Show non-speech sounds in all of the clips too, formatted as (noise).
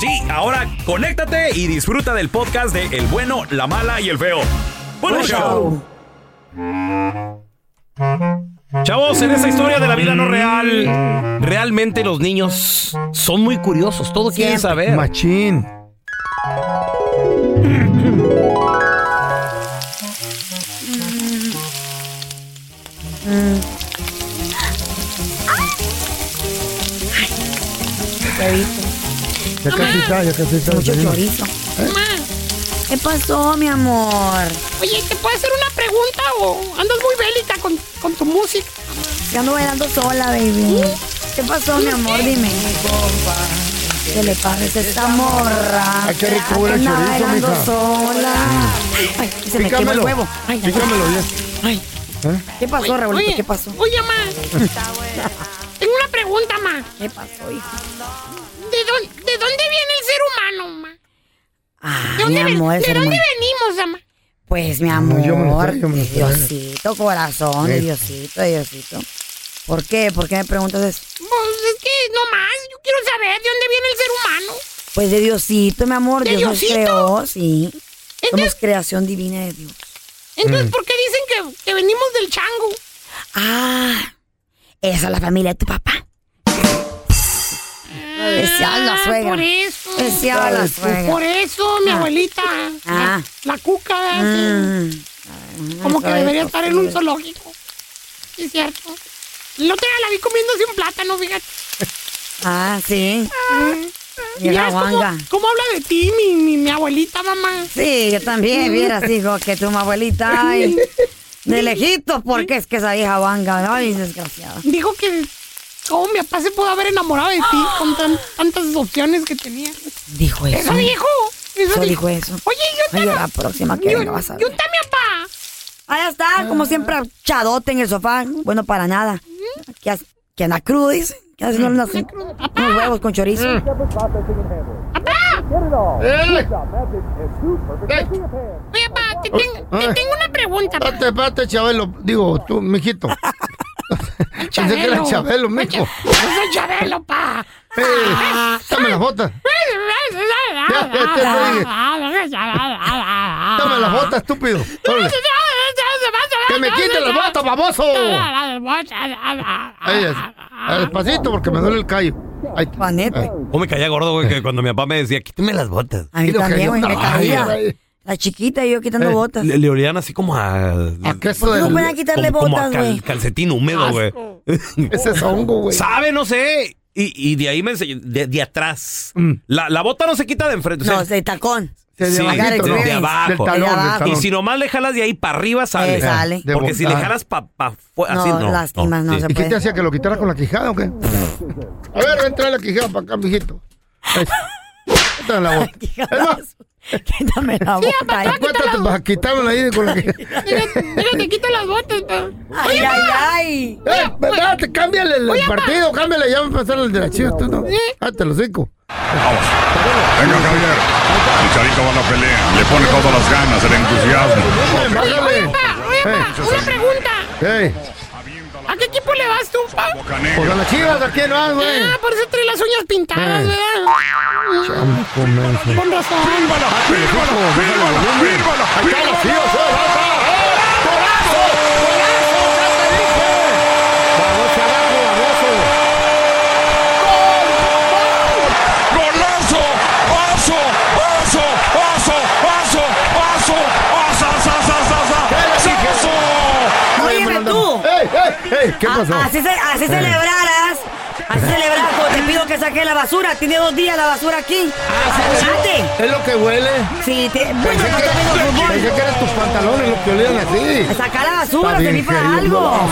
Sí, ahora conéctate y disfruta del podcast de El bueno, la mala y el feo. ¡Buen show! Chavos, en esta historia de la vida no real, realmente los niños son muy curiosos, todo quieren saber. Machín. Ya casi está, ya casi está. Mucho chorizo. Mamá, ¿Qué pasó, mi amor? oye, ¿te puedo hacer una pregunta o andas muy bélica con, con tu música? Que ando bailando sola, baby. ¿Qué pasó, mi amor? Dime. ¿Qué le pasa a esta morra? Ay, qué rico huele el Anda chorizo, bailando mija. sola. Ay, se me quema el Pícamelo. huevo. Ay, Pícamelo bien. Ay, ¿Eh? ¿Qué pasó, Raúlito? oye, ¿Qué pasó? Oye, mamá, tengo una pregunta, ma. ¿Qué pasó, hijo? ¿De dónde, ¿De dónde viene el ser humano, ma? Ah, ¿De mi dónde, ven- amor, ¿de dónde humano. venimos, mamá? Pues, mi amor, yo me sé. Diosito, corazón, de Sí. Diosito, de Diosito. ¿Por qué? ¿Por qué me preguntas eso? Pues es que no más, yo quiero saber de dónde viene el ser humano. Pues de Diosito, mi amor, ¿De Dios nos Diosito? creó, sí. Somos Entonces, creación divina de Dios. entonces Mm. ¿por qué dicen que, que venimos del chango? Ah, esa es la familia de tu papá. Decía la Ah, suegra. Por eso. La suegra. Por eso, mi Ah. abuelita, Ah. la, la cuca. Mm. como que debería estar en un zoológico. Sí, es cierto. El otro día la vi comiéndose un plátano, fíjate. Ah, sí. ¿Y Vieja ves cómo, cómo habla de ti, mi, mi, mi abuelita, mamá? Sí, yo también, vieras, hijo, que tu abuelita, ay, (laughs) de lejitos, porque es que esa vieja guanga, ay, desgraciada. Dijo que cómo mi papá se pudo haber enamorado de ti con tan- tantas opciones que tenía. Dijo eso. Eso dijo. Eso, Eso dijo. dijo eso. Oye, yo Ay, también. la próxima que yo, venga vas a yo ver. también, papá. Ahí está, como siempre, chadote en el sofá. Bueno, para nada. Que, que anda crudo, dice. Que haciendo unos, unos huevos con chorizo. Oye, papá, te, ten- te Ay. tengo una pregunta. papá. Espérate, espérate, Chabelo. Digo, tú, mijito. Pensé que era Chabelo, mijo. Yo soy Chabelo, pa. Eh, dame las botas. Ya, ya te dije. Dame las botas, estúpido. Órale. ¡Que me quite las botas, baboso! Ahí es. Despacito, porque me duele el callo. Ay, Juanete. O me caía gordo, güey, que cuando mi papá me decía, quítame las botas. A mí lo también, güey, me caía. Ay, La chiquita y yo quitando Eh, botas. Le, le olían así como a... ¿A qué eso ¿Por qué no pueden quitarle como, como a botas, cal- güey? calcetín húmedo, güey. (laughs) Ese es hongo, güey. ¿Sabe? No sé. Y, y de ahí me enseñó, de, de atrás. Mm. La, la bota no se quita de enfrente. o sea, No, de tacón. Sí, de Sí, abajito, de- ¿no? de abajo. Del talón, De del abajo. talón. y si nomás le jalas de ahí para arriba, sale. Eh, sale. De Porque si le botar. jalas para pa, fu- No, así, no. lástima, no sí. se ¿Y qué puede. te hacía que lo quitara con la quijada o qué? (laughs) A ver, ven, trae la quijada para acá, mijito. (laughs) Ahí. La. Es más, (laughs) Quítame la boca. ay. acuéstate para quitármela ahí con la quijada. Mira, te quita las botas, pa. Ay, ay, ay. ¡Eh, espérate, cámbiale el, el partido, cámbiale, ya va a empezar el de la chivas, tú no. Ah, te lo seco. Venga, Javier. Chicharito va a la pelea. Le pone todas las ganas, el entusiasmo. Bájale. Pa, oye, pa, una pregunta. Ey, ¿A qué equipo le vas tú, pa? Ah. Por pues las chivas, ¿a quién vas, güey? Ah, por eso trae las uñas pintadas, eh. güey. Con razón. ¡Fírmalo, fírmalo, fírmalo! ¡Ahí están las chivas, ¿eh? ¿Qué A- pasó? así, se- así celebraras. Así celebraras cuando te pido que saque la basura. Tiene dos días la basura aquí. Apúrate. Es lo que huele. Sí, te, bueno, Pensé no que, te vengo fútbol. pensé que eran tus pantalones los que olían así. Saca la basura, te vi para algo.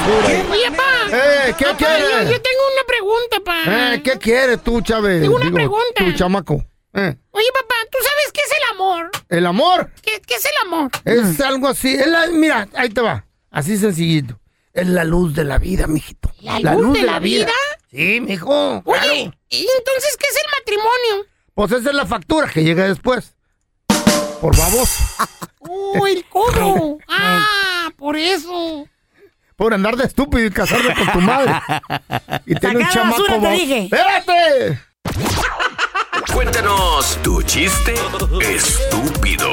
Oye, pa. Eh, ¿qué quieres? Yo, yo tengo una pregunta, pa. Eh, ¿Qué quieres tú, Chávez? Tengo una pregunta. Tu chamaco. Eh, Oye, papá, ¿tú sabes qué es el amor? el amor ¿Qué, qué es el amor? es algo así. es la- mira, ahí te va. Así sencillito. Es la luz de la vida, mijito. ¿La luz de la vida? Sí, mijo. claro. Oye, ¿y entonces qué es el matrimonio? Pues esa es la factura que llega después. Por baboso. (laughs) ¡Oh, el cobro! (laughs) ¡Ah, por eso! Por andar de estúpido y casarme con tu madre. Y tener un chamaco. basura, te dije. ¡Espérate! Cuéntanos tu chiste estúpido.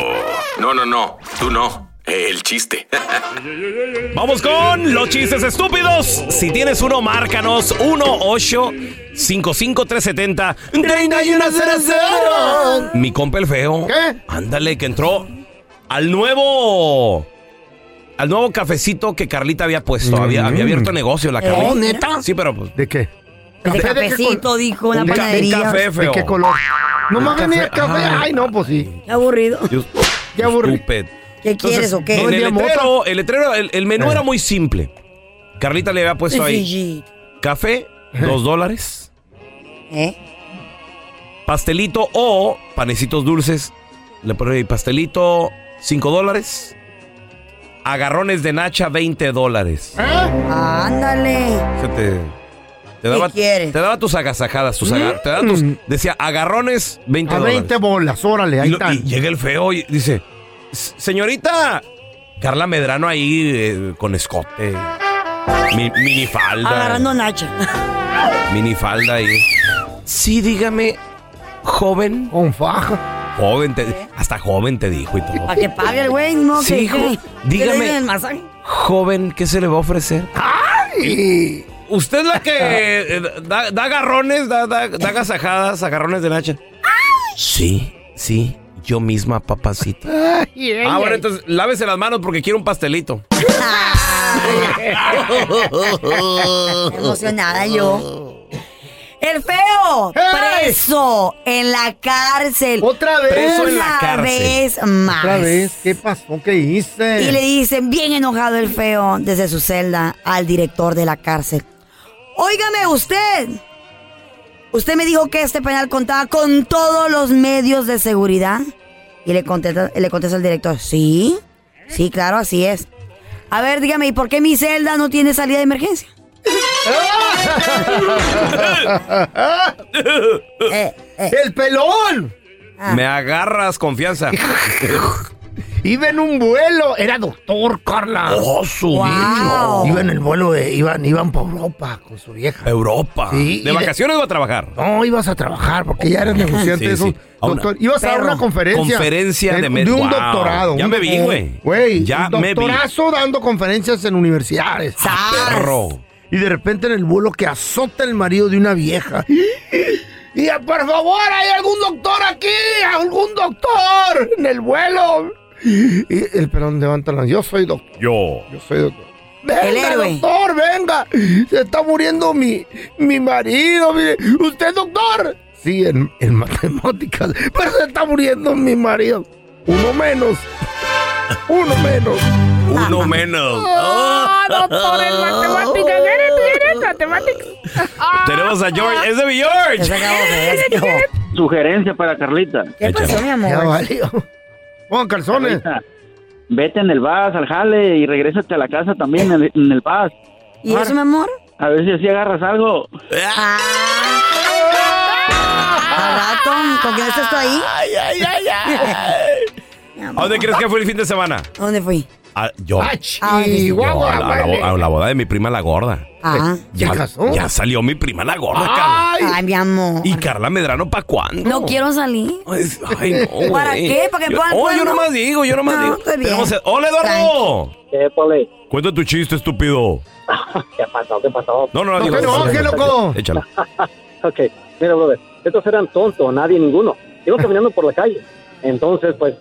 No, no, no, tú no. El chiste. (laughs) Vamos con los chistes estúpidos. Si tienes uno, márcanos 1-8-55-370. Mi compa el feo. ¿Qué? Ándale, que entró al nuevo. Al nuevo cafecito que Carlita había puesto. Había, había abierto negocio la Carlita. Oh, ¿neta? Sí, pero pues. ¿De qué? De ¿Café de qué cafecito, dijo, una ¿De panadería. Café ¿De feo. qué color? No más venía café. café. Ay. No, pues sí. Qué aburrido. Qué aburrido. ¿Qué quieres o qué? En el letrero, el letrero, el, el menú Eh. era muy simple. Carlita le había puesto ahí café, dos dólares, ¿Eh? pastelito o panecitos dulces. Le pone ahí pastelito, cinco dólares. Agarrones de nacha, 20 dólares. Ándale. Se te, daba, quieres? te daba tus agasajadas, tus aga- te daba tus- decía agarrones, 20 A dólares. 20 bolas, órale, Y, ahí lo- están. y llega el feo y dice, "S- señorita, Carla Medrano ahí eh, con escote, mi, minifalda. Agarrando Nacha. (laughs) Minifalda y... Sí, dígame, joven. Con faja. Joven, te- hasta joven te dijo y todo. Para que pague el güey, no Sí, que, hijo, que- dígame. el masaje. Joven, ¿qué se le va a ofrecer? ¡Ay! ¿Usted es la que eh, da, da agarrones, da, da, da agasajadas, agarrones de nacha? Sí, sí, yo misma, papacita. Ay, ay, Ah, bueno, ay. entonces lávese las manos porque quiero un pastelito. (laughs) Emocionada yo. El feo, ¡Hey! preso en la cárcel. Otra vez. Preso en la Una cárcel. vez más. Otra vez. ¿Qué pasó? ¿Qué hice? Y le dicen, bien enojado el feo, desde su celda al director de la cárcel. Óigame usted. Usted me dijo que este penal contaba con todos los medios de seguridad. Y le contesta, le contesta el director, sí, sí, claro, así es. A ver, dígame, ¿y por qué mi celda no tiene salida de emergencia? (laughs) Eh, eh, ¡El pelón! ah. Me agarras confianza. (laughs) Iba en un vuelo. Era doctor, Carla. Oh, su Wow. Iba en el vuelo de... Iban, iban para Europa con su vieja. Europa. Sí, ¿De de- vacaciones o a trabajar? No, ibas a trabajar porque ya eres negociante. Sí, eso, sí. Doctor. Ibas a dar una conferencia. Conferencia de de, de un Wow. doctorado. Ya un me vi, güey. Güey, Ya un me vi. doctorazo dando conferencias en universidades. ¡Sas! Perro. y de repente en el vuelo que azota el marido de una vieja. Y por favor, ¿hay algún doctor aquí? ¿Algún doctor en el vuelo? Y el perón levanta la Yo soy doctor. Yo. Yo soy doctor. Venga, El héroe. doctor, venga. Se está muriendo mi, mi marido. mire. ¿Usted es doctor? Sí, en, en matemáticas. Pero se está muriendo mi marido. Uno menos. Uno menos. Uno menos. Ah, doctor en matemáticas. (laughs) ¿Eres, matemáticas? Tenemos a George. ¡Es de mi George! Sugerencia para Carlita. ¿Qué pasó, mi Ya amor? valió. Pon calzones. Carlita, vete en el bus al jale y regrésate a la casa también en el, en el bus. ¿Y eso, mi amor? A ver si así agarras algo. Ah. Al rato, ¿con quién estás tú ahí? Ay, ay, ay, ay. (laughs) ¿A dónde crees que fue el fin de semana? ¿A dónde fui? A, yo. Ah, Ah, Yo, Chihuahua, a, la, a la a la boda de mi prima la gorda. Ah. Ya, ¿Se casó? ya salió mi prima la gorda, Carla. Ay, mi amor. ¿Y Carla Medrano para cuándo? No quiero salir. Ay, ay, no, (laughs) ¿Para qué? ¿Para que Yo- Oh, yo nomás digo, yo nomás No, digo. ¡Hola, Eduardo! ¿Qué, Pole? Cuenta tu chiste, estúpido. (laughs) ¿Qué pasó? ¿Qué pasó? No, no, no. No digo, te enojes, loco. Échala. (laughs) Ok, mira, brother, estos eran tontos, nadie, ninguno. Iban caminando por la calle. Entonces, pues,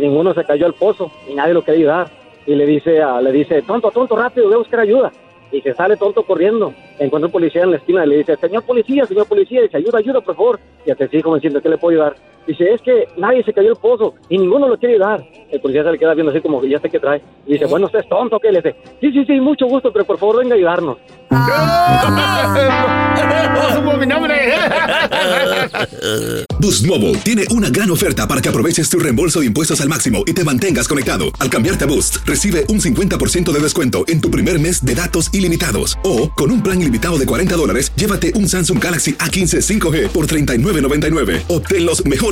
ninguno se cayó al pozo y nadie lo quería ayudar. Y le dice, a- le dice, tonto, tonto, rápido, voy a buscar ayuda. Y se sale tonto corriendo. Encuentra un policía en la esquina y le dice, señor policía, señor policía, dice, ayuda, ayuda, por favor. Y hasta sigue como diciendo, ¿qué le puedo ayudar? Dice, es que nadie se cayó al pozo y ninguno lo quiere ayudar. El policía se le queda viendo así como que ya sé qué trae. Y dice, bueno, usted es tonto, ¿qué? Le dice, sí, sí, sí, mucho gusto, pero por favor venga a ayudarnos. (laughs) No supo mi nombre. (laughs) Boost Mobile tiene una gran oferta para que aproveches tu reembolso de impuestos al máximo y te mantengas conectado. Al cambiarte a Boost, recibe un 50% de descuento en tu primer mes de datos ilimitados. O, con un plan ilimitado de 40 dólares, llévate un Samsung Galaxy A15 5G por $39.99. Obtén los mejores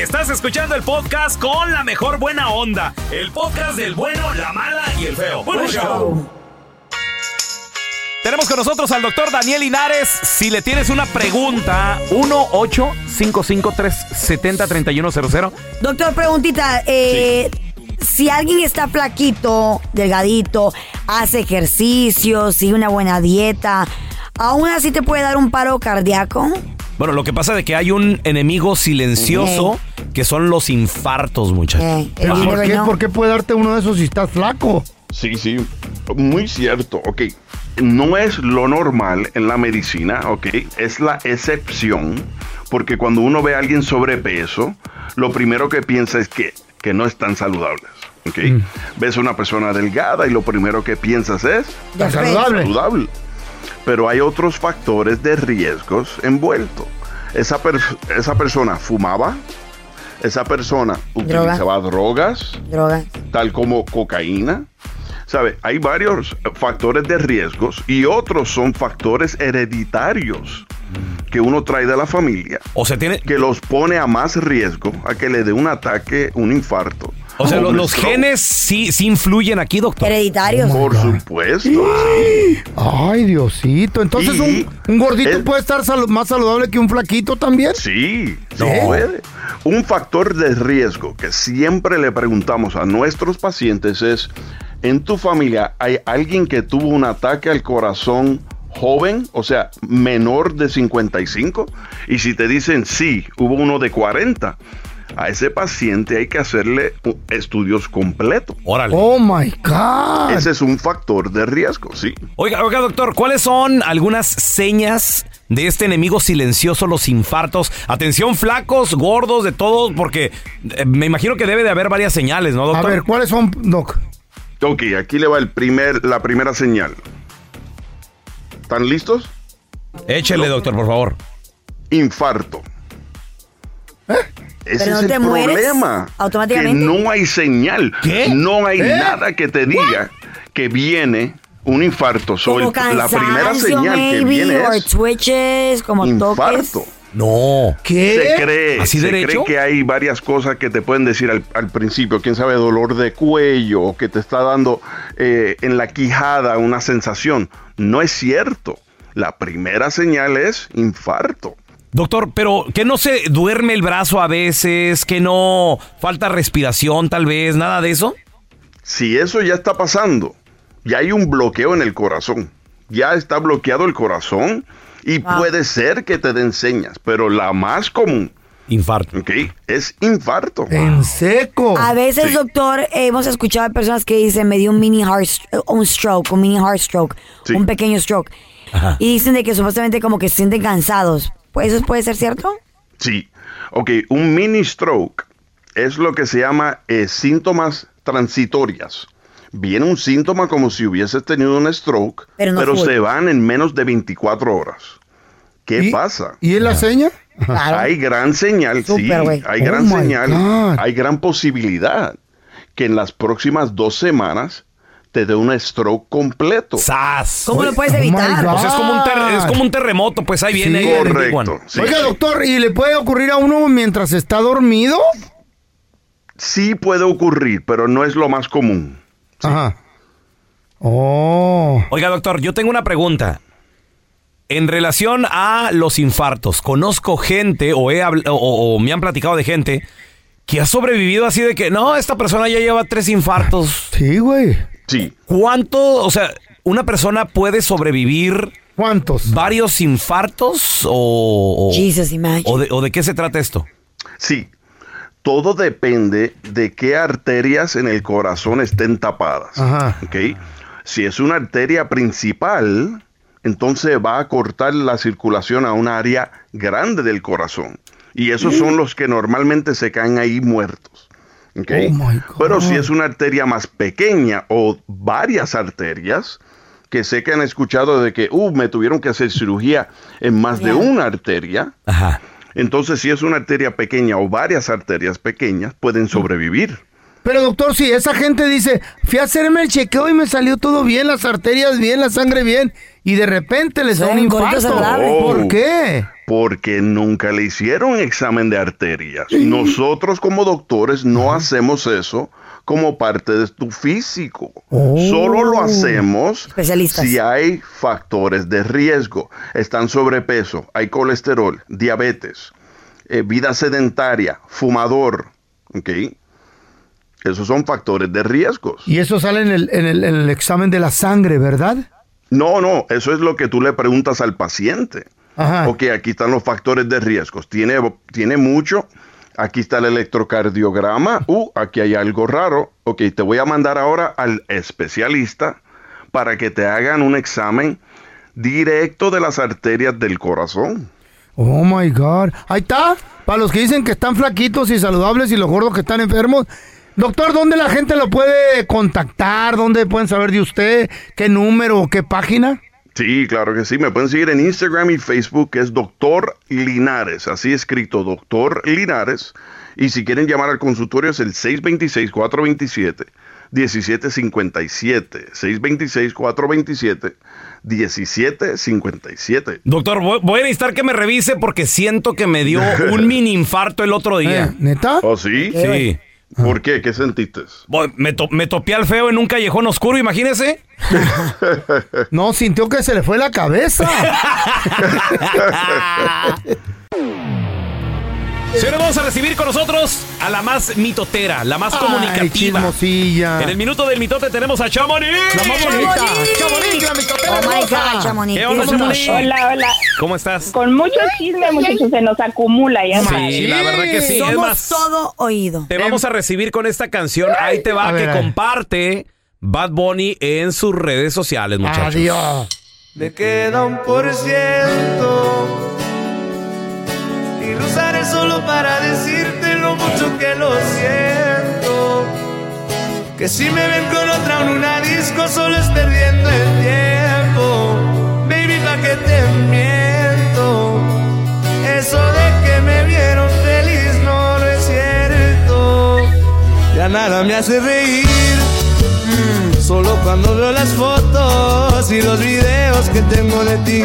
Estás escuchando el podcast con la mejor buena onda. El podcast del bueno, la mala y el feo. Bueno, show. Tenemos con nosotros al doctor Daniel Linares. Si le tienes una pregunta, 1-855-370-3100. Doctor, preguntita. Eh, Si alguien está flaquito, delgadito, hace ejercicio, sigue una buena dieta, ¿aún así te puede dar un paro cardíaco? Bueno, lo que pasa es que hay un enemigo silencioso que son los infartos, muchachos. Eh, ¿Pero el por qué, no. ¿Por qué puede darte uno de esos si estás flaco? Sí, sí, muy cierto. Ok, no es lo normal en la medicina, ok, es la excepción, porque cuando uno ve a alguien sobrepeso, lo primero que piensa es que, que no están saludables. ok. Ves a una persona delgada y lo primero que piensas es Está saludable. saludable. Pero hay otros factores de riesgos envueltos. Esa, esa persona fumaba, esa persona utilizaba drogas, Droga. tal como cocaína. ¿Sabe? Hay varios eh, factores de riesgos y otros son factores hereditarios que uno trae de la familia. O sea, tiene, que los pone a más riesgo a que le dé un ataque, un infarto. O sea los genes sí, sí influyen aquí, doctor. Hereditarios. Por supuesto, sí. Ay, Diosito. Entonces, un, un gordito el- puede estar más saludable que un flaquito también. Sí, sí No. puede. Un factor de riesgo que siempre le preguntamos a nuestros pacientes es, ¿en tu familia hay alguien que tuvo un ataque al corazón joven, o sea, menor de 55? Y si te dicen sí, hubo uno de 40, a ese paciente hay que hacerle estudios completos. Órale. Oh my God. Ese es un factor de riesgo, sí. Oiga, oiga, doctor, ¿cuáles son algunas señas de este enemigo silencioso, los infartos? Atención, flacos, gordos, de todos, porque eh, me imagino que debe de haber varias señales, ¿no, A doctor? ver, ¿cuáles son, Doc? Ok, aquí le va el primer, la primera señal. ¿Están listos? Échele, doctor, por favor. infarto. Ese no es el problema. automáticamente. Que no hay señal. ¿Qué? No hay ¿Eh? nada que te diga que viene un infarto. So, Como el- la primera señal que maybe, viene or es twitches, como toques. infarto. No. ¿Qué? Se cree, ¿Así se derecho? cree que hay varias cosas que te pueden decir al, al principio, quién sabe, dolor de cuello, o que te está dando eh, en la quijada una sensación. No es cierto. La primera señal es infarto. Doctor, pero que no se duerme el brazo a veces, que no falta respiración tal vez, nada de eso. Si eso ya está pasando, ya hay un bloqueo en el corazón. Ya está bloqueado el corazón y puede ser que te den señas, pero la más común, Infarto. ¿ok? Es infarto. En seco. A veces, Sí. doctor, hemos escuchado de personas que dicen, me dio un mini heart, un stroke, un mini heart stroke, Sí. un pequeño stroke. Ajá. Y dicen de que supuestamente como que se sienten cansados. Pues eso puede ser cierto. Sí. Ok, un mini stroke es lo que se llama eh, síntomas transitorias. Viene un síntoma como si hubieses tenido un stroke, Pero no se van en menos de 24 horas. ¿Qué ¿Y- pasa? ¿Y es la seña? Claro. Hay gran señal, sí, hay Oh gran my señal, God. hay gran posibilidad que en las próximas dos semanas te dé un stroke completo. ¡Sas! ¿Cómo lo puedes Oh evitar? God. O sea, es como un, ter- es como un terremoto, pues ahí viene. Sí, ahí Correcto. sí. Oiga, doctor, ¿y le puede ocurrir a uno mientras está dormido? Sí puede ocurrir, pero no es lo más común. Ajá. Oh. Oiga, doctor, yo tengo una pregunta. En relación a los infartos, conozco gente o, he o me han platicado de gente que ha sobrevivido así de que, no, esta persona ya lleva tres infartos. Sí, güey. Sí. ¿Cuánto, o sea, una persona puede sobrevivir ¿Cuántos? varios infartos o, o- Jesus, imagine. o de, o de qué se trata esto? Sí, todo depende de qué arterias en el corazón estén tapadas. Ajá. ¿ok? Si es una arteria principal, entonces va a cortar la circulación a un área grande del corazón. Y esos son los que normalmente se caen ahí muertos. ¿Ok? Oh. Pero si es una arteria más pequeña o varias arterias, que sé que han escuchado de que, uh, me tuvieron que hacer cirugía en más de una arteria, Ajá. entonces, si es una arteria pequeña o varias arterias pequeñas, pueden sobrevivir. Pero doctor, si esa gente dice, fui a hacerme el chequeo y me salió todo bien, las arterias bien, la sangre bien, y de repente les da un infarto. Oh. ¿Por qué? Porque nunca le hicieron examen de arterias. Nosotros como doctores no hacemos eso como parte de tu físico. Oh. Solo lo hacemos si hay factores de riesgo. Están sobrepeso, hay colesterol, diabetes, eh, vida sedentaria, fumador. ¿ok? Esos son factores de riesgos. Y eso sale en el, en el- en el examen de la sangre, ¿verdad? No, no, eso es lo que tú le preguntas al paciente. Ajá. Ok, aquí están los factores de riesgos. Tiene, tiene mucho. Aquí está el electrocardiograma. (laughs) Uh, aquí hay algo raro. Ok, te voy a mandar ahora al especialista para que te hagan un examen directo de las arterias del corazón. Oh my God. Ahí está. Para los que dicen que están flaquitos y saludables y los gordos que están enfermos. Doctor, ¿dónde la gente lo puede contactar? ¿Dónde pueden saber de usted? ¿Qué número o qué página? Sí, claro que sí. Me pueden seguir en Instagram y Facebook, que es Doctor Linares. Así escrito, Doctor Linares. Y si quieren llamar al consultorio es el 626-427. 1757 626 427 1757 Doctor, voy, a necesitar que me revise porque siento que me dio (laughs) un mini infarto el otro día. Eh, ¿Neta? ¿Oh, sí? Sí. ¿Por qué? ¿Qué sentiste? Me, to- me topé al feo en un callejón oscuro, imagínese. (laughs) No, sintió que se le fue la cabeza. (laughs) Señores, vamos a recibir con nosotros a la más mitotera, la más Ay, comunicativa. En el minuto del mitote tenemos a Chamonix. La más bonita. Chamonix, la mitotera Oh my. God, Chamonix. ¿Qué onda, Chamonix? Hola, hola. ¿Cómo estás? Con mucho chisme, muchachos, se nos acumula, ya sabes. Sí, la verdad que sí. Es Somos más, todo oído. te vamos a recibir con esta canción. Ahí te va, A que ver. comparte Bad Bunny en sus redes sociales, muchachos. Adiós. Me queda un por ciento Que si me ven con otra en una disco solo es perdiendo el tiempo. Baby, pa' que te miento. Eso de que me vieron feliz no lo es cierto. Ya nada me hace reír. Mm, Solo cuando veo las fotos y los videos que tengo de ti.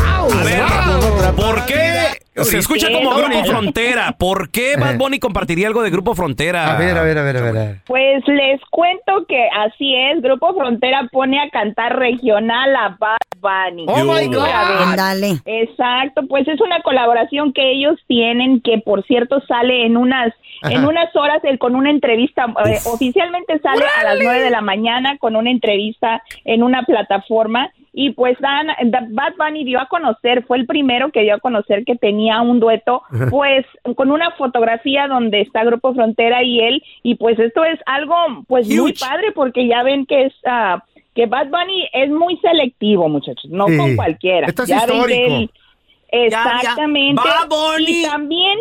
A ver, ¿por qué Se escucha como Grupo bonito. Frontera. ¿Por qué Bad Bunny compartiría algo de Grupo Frontera? A ver, a ver, a ver, a ver. Pues les cuento que así es, Grupo Frontera pone a cantar regional a Bad Bunny. Oh, my God. Ándale. Exacto, pues es una colaboración que ellos tienen que por cierto sale en unas Ajá. en unas horas él con una entrevista eh, oficialmente sale a las nueve de la mañana con una entrevista en una plataforma y pues Dan, Da- Bad Bunny dio a conocer, fue el primero que dio a conocer que tenía un dueto, pues con una fotografía donde está Grupo Frontera y él, y pues esto es algo pues muy padre porque ya ven que es ah, que Bad Bunny es muy selectivo, muchachos, no Sí. con cualquiera. Esto es Ya histórico. él- exactamente. Bad Bunny. Y también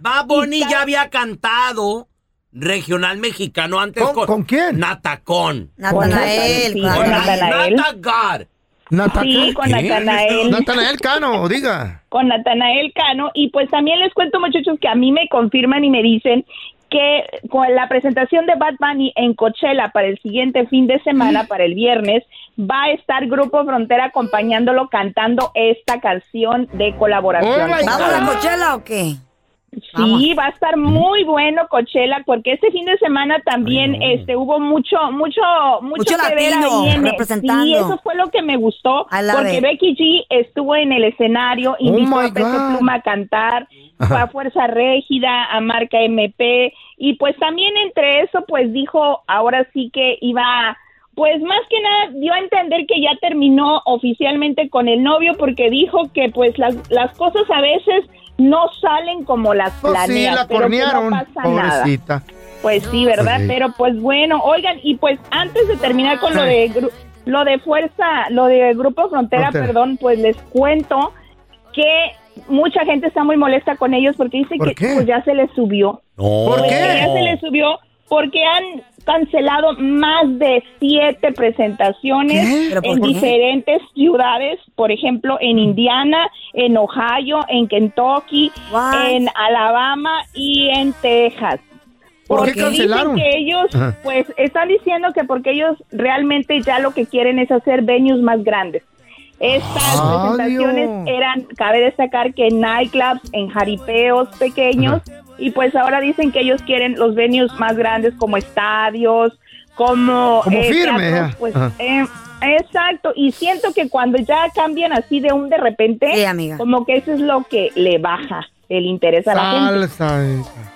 Bad Bunny ya había cantado regional mexicano antes con, ¿Con quién? Natacón. Natanael, Sí, con con Natanael. Natanael. Sí, con Natanael. Natanael Cano, diga. (laughs) con Natanael Cano y pues también les cuento muchachos que a mí me confirman y me dicen que con la presentación de Bad Bunny en Coachella para el siguiente fin de semana, para el viernes, va a estar Grupo Frontera acompañándolo cantando esta canción de colaboración. ¿Vamos a Coachella o qué? Sí, va a estar muy bueno Coachella porque este fin de semana también este hubo mucho mucho mucho, Mucho que ver ahí en- representando. Sí, eso fue lo que me gustó porque. Becky G estuvo en el escenario, invitó Oh a Peso. Pluma a cantar, fue a Fuerza Régida, a Marca MP y pues también entre eso pues dijo ahora sí que iba pues más que nada dio a entender que ya terminó oficialmente con el novio porque dijo que pues las, las cosas a veces no salen como las Pues sí, la pero cornearon, no pasa nada. pobrecita. Pues sí, ¿verdad? Sí. Pero pues bueno, oigan, y pues antes de terminar con lo de gru- lo de fuerza, lo de Grupo Frontera, Frontera. perdón, pues les cuento que mucha gente está muy molesta con ellos porque dice ¿Por que qué? pues ya se les subió. ¿Por Pues qué? ya se les subió porque han cancelado más de siete presentaciones ¿Qué? ¿Pero por en qué? diferentes ciudades, por ejemplo, en Indiana, en Ohio, en Kentucky, en Alabama y en Texas. ¿Por qué Porque dicen cancelaron? que ellos, Ajá. pues, están diciendo que porque ellos realmente ya lo que quieren es hacer venues más grandes. Estas Adiós. presentaciones eran, cabe destacar que en nightclubs, en jaripeos pequeños, y pues ahora dicen que ellos quieren los venues más grandes como estadios, como... Como eh, firme, teatros, pues, eh, exacto, y siento que cuando ya cambian así de un de repente, como que eso es lo que le baja el interés a la gente.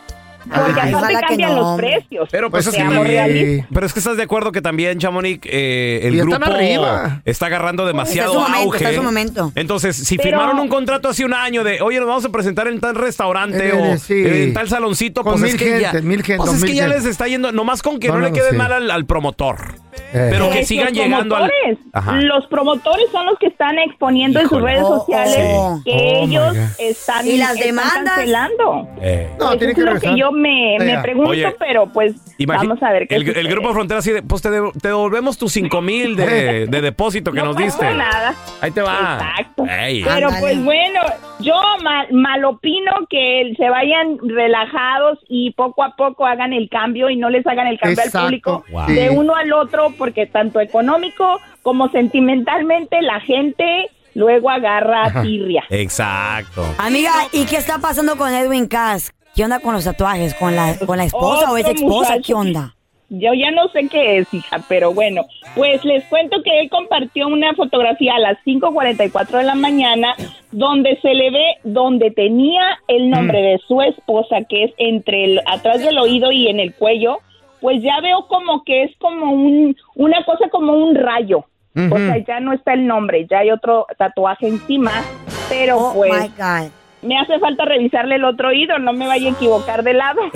Porque Ay, aparte que cambian no. los precios. Pero pues O es sea, que. Pero es que estás de acuerdo que también, Chamonix, eh, el Y grupo arriba. está agarrando demasiado Está en su momento, auge. está en su momento. Entonces, si Pero- firmaron un contrato hace un año de, oye, nos vamos a presentar en tal restaurante Eh, o sí. en tal saloncito, Con pues es mil que ya, gentes, mil gentes, pues es que ya gentes. les está yendo, nomás con que no, No, le quede sí. mal al, al promotor. Eh. Pero que Pues sigan los llegando al... Los promotores son los que están exponiendo en sus redes Oh, sociales oh. que Oh, my ellos están, ¿Y las están demandas? cancelando. Eh. No, Pues tiene es que lo regresar. que yo me, me pregunto, Oye, pero pues vamos a ver qué el, el grupo Frontera así de, pues te, de- te devolvemos tus cinco mil de, (laughs) de depósito que No nos diste. nada. Ahí te va. Exacto. Ey. Pero pues bueno, yo mal, mal opino que se vayan relajados y poco a poco hagan el cambio y no les hagan el cambio Exacto. al público Wow. de uno al otro porque tanto económico como sentimentalmente la gente luego agarra tirria. Exacto. Amiga, ¿y qué está pasando con Edwin Cass? ¿Qué onda con los tatuajes? ¿Con la, con la esposa o es esposa? muchacho. ¿Qué onda? Yo ya no sé qué es, hija, pero bueno, pues les cuento que él compartió una fotografía a las 5.44 de la mañana donde se le ve donde tenía el nombre de su esposa, que es entre el, atrás del oído y en el cuello, pues ya veo como que es como un, una cosa como un rayo. O sea, ya no está el nombre, ya hay otro tatuaje encima, pero Oh, pues my God. me hace falta revisarle el otro oído, no me vaya a equivocar de lado. (laughs)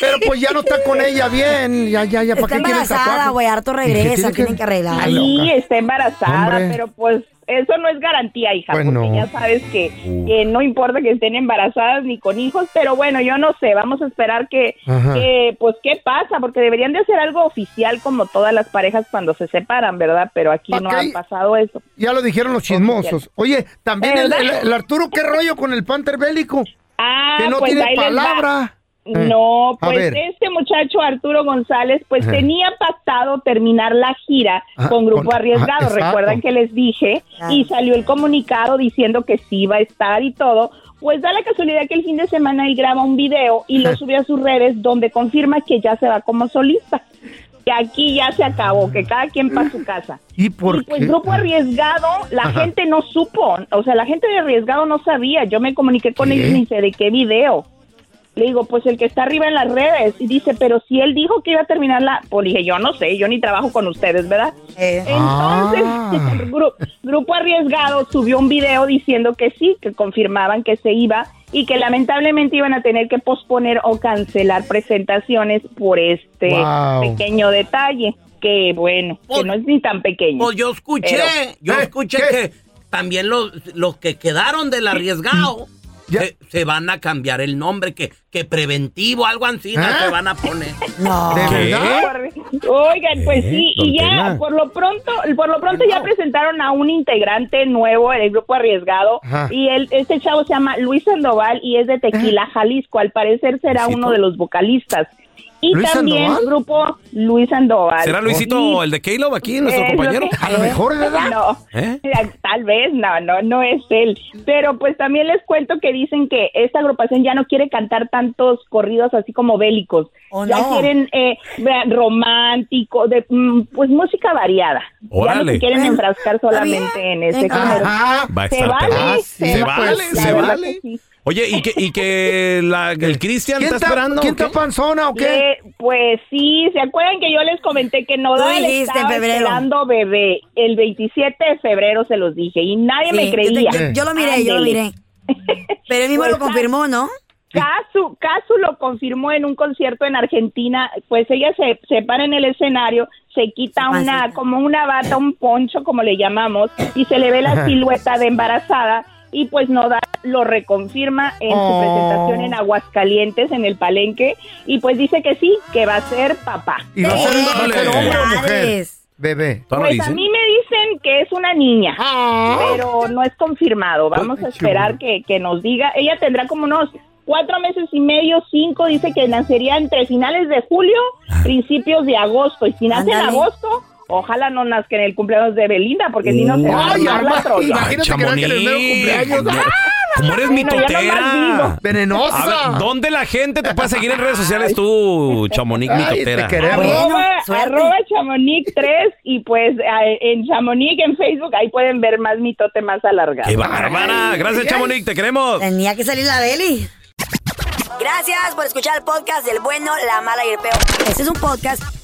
Pero pues ya no está con ella bien. Ya, ya, ya. ¿Para Está qué embarazada, güey. Harto ¿Y qué regresa. tiene Tienen que arreglar. Sí, está embarazada, Hombre. pero pues eso no es garantía, hija, Pues porque no. ya sabes que, Uh. que no importa que estén embarazadas ni con hijos, pero bueno, yo no sé, vamos a esperar que, que, pues, ¿qué pasa? Porque deberían de hacer algo oficial como todas las parejas cuando se separan, ¿verdad? Pero aquí no ha pasado eso. Ya lo dijeron los chismosos. Oye, también el, ¿Verdad? el- el Arturo, ¿qué rollo con el Panther bélico? Ah, que no pues tiene palabra. No, A pues este muchacho Arturo González pues Ajá. tenía pactado terminar la gira Ajá, con Grupo con- Arriesgado, ajá, exacto. recuerdan que les dije, Ah. y salió el comunicado diciendo que sí iba a estar y todo. Pues da la casualidad que el fin de semana él graba un video y lo sube a sus redes donde confirma que ya se va como solista. Que aquí ya se acabó, que cada quien para su casa. ¿Y por Y pues qué? grupo arriesgado, la Ajá. gente no supo, o sea, la gente de arriesgado no sabía. Yo me comuniqué con ¿Qué? ellos y dice, ¿de qué video? Le digo, pues el que está arriba en las redes. Y dice, pero si él dijo que iba a terminar la... Pues dije, yo no sé, yo ni trabajo con ustedes, ¿verdad? Eh, Entonces, Ah. (laughs) gru- Grupo Arriesgado subió un video diciendo que sí, que confirmaban que se iba y que lamentablemente iban a tener que posponer o cancelar presentaciones por este Wow. pequeño detalle. Que bueno, que no es ni tan pequeño. Pues yo escuché, Pero- yo ¿Eh? escuché ¿Qué? que también los, los que quedaron del arriesgado. Se, se van a cambiar el nombre, que, que preventivo, algo así, ¿no? ¿Ah? se van a poner. (laughs) no. ¿De. Oigan, pues sí, don y ya por lo pronto, por lo pronto ya presentaron a un integrante nuevo en el grupo arriesgado Ajá. y él, este chavo se llama Luis Sandoval y es de Tequila, Jalisco. Al parecer será uno de los vocalistas. Y ¿Luis también Sandoval? grupo Luis Sandoval. ¿Será Luisito Sí. el de Caleb aquí, nuestro Es lo compañero? que- A lo mejor, ¿verdad? No, ¿Eh? tal vez, no, no, no es él. Pero pues también les cuento que dicen que esta agrupación ya no quiere cantar tantos corridos así como bélicos. Oh, ya no. quieren eh, romántico, de, mm, pues música variada. Ya no Órale. se quieren enfrascar solamente en ese género. Ajá. Va a Se vale, se vale, se vale. Oye, y que, y que la- el Cristian ¿Quién está está, esperando. ¿quién o qué? está panzona o qué? Le- pues sí, ¿se acuerdan que yo les comenté que en estaba febrero. esperando bebé? El 27 de febrero se los dije y nadie Sí, me yo creía. te- Yo, yo lo miré, yo lo miré. (laughs) Pero él mismo Pues, lo confirmó, ¿no? Casu, Casu lo confirmó en un concierto en Argentina, pues ella se, se para en el escenario, se quita una, como una bata, un poncho, como le llamamos, y se le ve la (laughs) silueta de embarazada, y pues Nodal lo reconfirma en Oh. su presentación en Aguascalientes, en el Palenque, y pues dice que sí, que va a ser papá. ¿Y va a ser, hombre o mujer? madres. Bebé. ¿Todavía Pues a mí me dicen que es una niña, pero no es confirmado. Vamos a esperar que, que nos diga. Ella tendrá como unos cuatro meses y medio, cinco. Dice que nacería entre finales de julio, principios de agosto. Y si nace en agosto, ojalá no nazca en el cumpleaños de Belinda, porque si no se va a Ay, armar la troya. imagínate que nazca en el mero cumpleaños. Como- (laughs) Como eres Bueno, mitotera. Venenosa. A ver, ¿dónde la gente te puede seguir en redes sociales tú, Chamonix Ay, mitotera? te Arroba, arroba Chamonix 3 y pues en Chamonix en Facebook ahí pueden ver más mitote más alargado. ¡Qué bárbara! Gracias, Chamonix, te queremos. Tenía que salir la Deli. Gracias por escuchar el podcast del bueno, la mala y el peor. Este es un podcast